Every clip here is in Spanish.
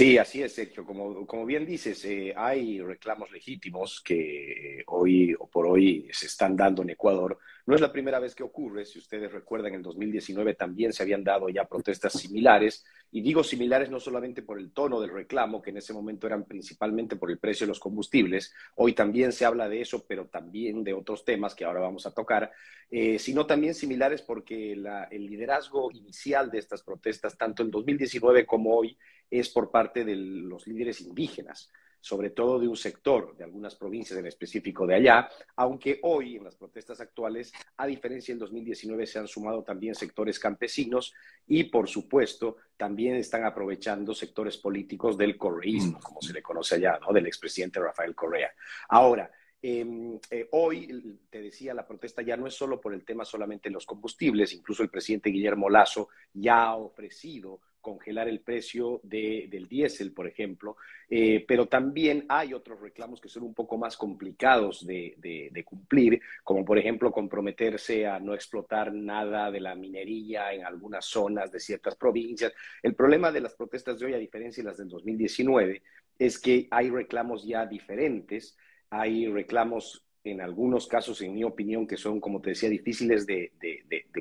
Sí, así es, Sergio. Como, como bien dices, eh, hay reclamos legítimos que eh, hoy o por hoy se están dando en Ecuador. No es la primera vez que ocurre. Si ustedes recuerdan, en 2019 también se habían dado ya protestas similares. Y digo similares no solamente por el tono del reclamo, que en ese momento eran principalmente por el precio de los combustibles. Hoy también se habla de eso, pero también de otros temas que ahora vamos a tocar, eh, sino también similares porque el liderazgo inicial de estas protestas, tanto en 2019 como hoy, es por parte de los líderes indígenas, sobre todo de un sector de algunas provincias en específico de allá, aunque hoy en las protestas actuales, a diferencia del 2019, se han sumado también sectores campesinos y, por supuesto, también están aprovechando sectores políticos del correísmo, mm. como se le conoce allá, ¿no? del expresidente Rafael Correa. Ahora, em, eh, hoy, te decía, la protesta ya no es solo por el tema solamente de los combustibles, incluso el presidente Guillermo Lazo ya ha ofrecido congelar el precio del diésel, por ejemplo, eh, pero también hay otros reclamos que son un poco más complicados de, cumplir, como por ejemplo comprometerse a no explotar nada de la minería en algunas zonas de ciertas provincias. El problema de las protestas de hoy, a diferencia de las del 2019, es que hay reclamos ya diferentes, hay reclamos en algunos casos, en mi opinión, que son, como te decía, difíciles de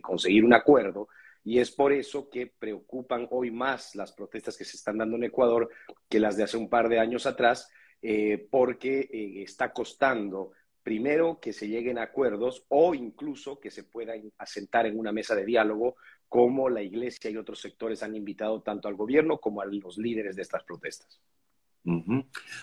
conseguir un acuerdo, y es por eso que preocupan hoy más las protestas que se están dando en Ecuador que las de hace un par de años atrás, eh, porque eh, está costando primero que se lleguen a acuerdos o incluso que se puedan asentar en una mesa de diálogo, como la Iglesia y otros sectores han invitado tanto al gobierno como a los líderes de estas protestas.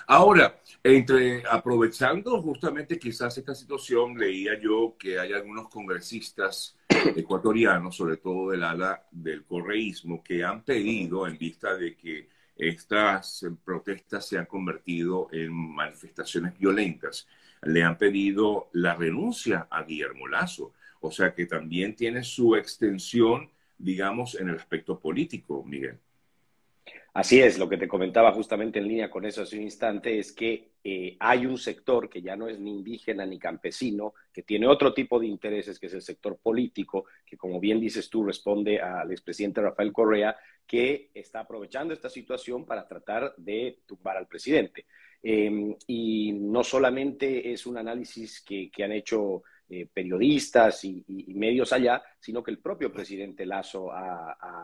Ahora, entre aprovechando justamente quizás esta situación, leía yo que hay algunos congresistas ecuatorianos, sobre todo del ala del correísmo, que han pedido, en vista de que estas protestas se han convertido en manifestaciones violentas, le han pedido la renuncia a Guillermo Lazo. O sea que también tiene su extensión, digamos, en el aspecto político, Miguel. Así es, lo que te comentaba justamente en línea con eso hace un instante es que eh, hay un sector que ya no es ni indígena ni campesino, que tiene otro tipo de intereses, que es el sector político, que como bien dices tú responde al expresidente Rafael Correa, que está aprovechando esta situación para tratar de tumbar al presidente. Em, y no solamente es un análisis que, que han hecho eh, periodistas y, medios allá, sino que el propio presidente Lazo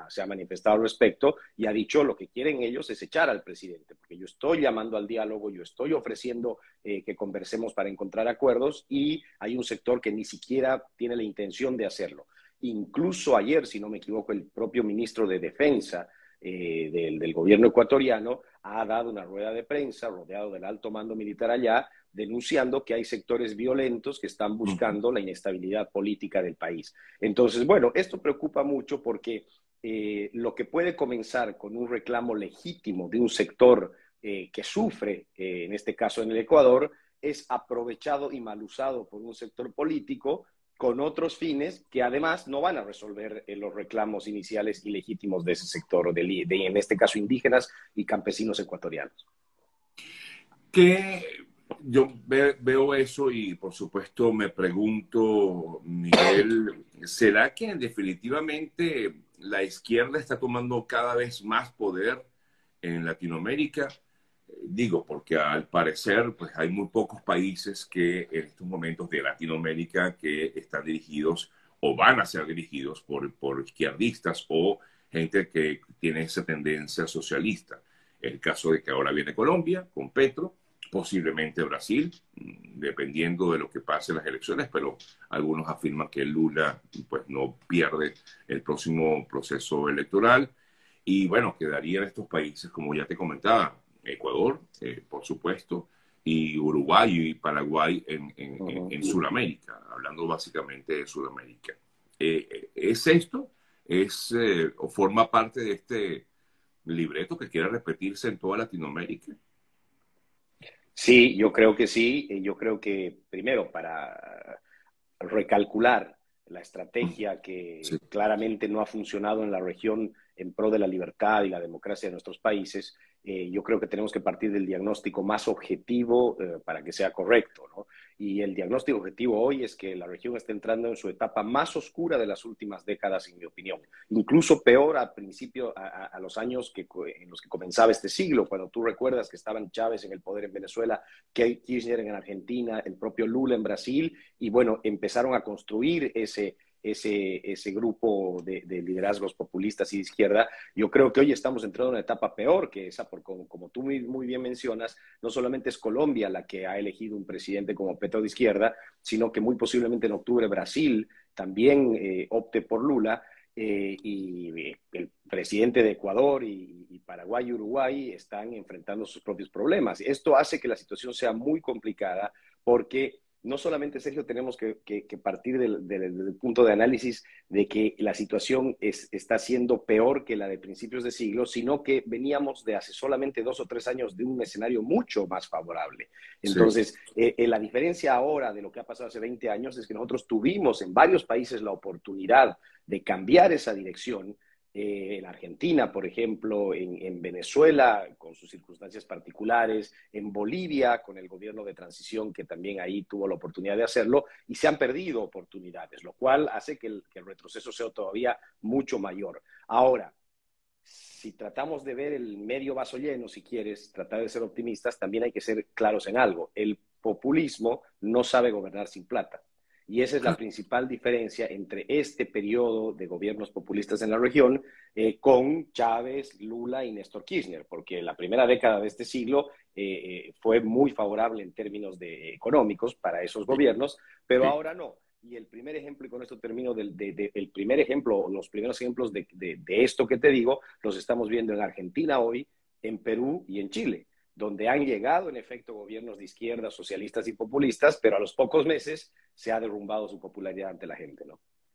se ha manifestado al respecto y ha dicho lo que quieren ellos es echar al presidente, porque yo estoy llamando al diálogo, yo estoy ofreciendo eh, que conversemos para encontrar acuerdos y hay un sector que ni siquiera tiene la intención de hacerlo. Incluso ayer, si no me equivoco, el propio ministro de Defensa eh, del, gobierno ecuatoriano ha dado una rueda de prensa rodeado del alto mando militar allá, denunciando que hay sectores violentos que están buscando la inestabilidad política del país. Entonces, bueno, esto preocupa mucho porque eh, lo que puede comenzar con un reclamo legítimo de un sector eh, que sufre, eh, en este caso en el Ecuador, es aprovechado y mal usado por un sector político con otros fines que además no van a resolver los reclamos iniciales y legítimos de ese sector, de, en este caso indígenas y campesinos ecuatorianos. ¿Qué yo veo eso y por supuesto me pregunto, Miguel, ¿será que definitivamente la izquierda está tomando cada vez más poder en Latinoamérica? Digo, porque al parecer pues hay muy pocos países que en estos momentos de Latinoamérica que están dirigidos o van a ser dirigidos por, por izquierdistas o gente que tiene esa tendencia socialista. El caso de que ahora viene Colombia con Petro, posiblemente Brasil, mm, dependiendo de lo que pase en las elecciones, pero algunos afirman que Lula pues no pierde el próximo proceso electoral. Y bueno, quedarían estos países, como ya te comentaba, Ecuador, eh, por supuesto, y Uruguay y Paraguay en, en, Sudamérica, hablando básicamente de Sudamérica. Eh, eh, ¿Es esto? ¿Es o forma parte de este libreto que quiere repetirse en toda Latinoamérica? Sí, yo creo que sí. Yo creo que primero para recalcular la estrategia que claramente no ha funcionado en la región en pro de la libertad y la democracia de nuestros países, eh, yo creo que tenemos que partir del diagnóstico más objetivo eh, para que sea correcto. ¿no? Y el diagnóstico objetivo hoy es que la región está entrando en su etapa más oscura de las últimas décadas, en mi opinión. Incluso peor al principio, a, los años que, en los que comenzaba este siglo, cuando tú recuerdas que estaban Chávez en el poder en Venezuela, Kirchner en Argentina, el propio Lula en Brasil, y bueno, empezaron a construir ese ese, ese grupo de, liderazgos populistas y de izquierda, yo creo que hoy estamos entrando en una etapa peor que esa, porque como, tú muy, bien mencionas, no solamente es Colombia la que ha elegido un presidente como Petro de izquierda, sino que muy posiblemente en octubre Brasil también eh, opte por Lula. Eh, y eh, el presidente de Ecuador y, y, Paraguay y Uruguay están enfrentando sus propios problemas. Esto hace que la situación sea muy complicada porque no solamente, Sergio, tenemos que, partir del, punto de análisis de que la situación está siendo peor que la de principios de siglo, sino que veníamos de hace solamente dos o tres años de un escenario mucho más favorable. Entonces, eh, eh, la diferencia ahora de lo que ha pasado hace 20 años es que nosotros tuvimos en varios países la oportunidad de cambiar esa dirección eh, en Argentina, por ejemplo, en, Venezuela, con sus circunstancias particulares, en Bolivia, con el gobierno de transición que también ahí tuvo la oportunidad de hacerlo, y se han perdido oportunidades, lo cual hace que el, que el retroceso sea todavía mucho mayor. Ahora, si tratamos de ver el medio vaso lleno, si quieres, tratar de ser optimistas, también hay que ser claros en algo. El populismo no sabe gobernar sin plata. Y esa es la principal diferencia entre este periodo de gobiernos populistas en la región eh, con Chávez, Lula y Néstor Kirchner, porque la primera década de este siglo eh, eh, fue muy favorable en términos de, económicos para esos gobiernos, pero ahora no. Y el primer ejemplo, y con esto termino, del el primer ejemplo, los primeros ejemplos de, de esto que te digo, los estamos viendo en Argentina hoy, en Perú y en Chile donde han llegado en efecto gobiernos de izquierda, socialistas y populistas, pero a los pocos meses se ha derrumbado su popularidad ante la gente, ¿no?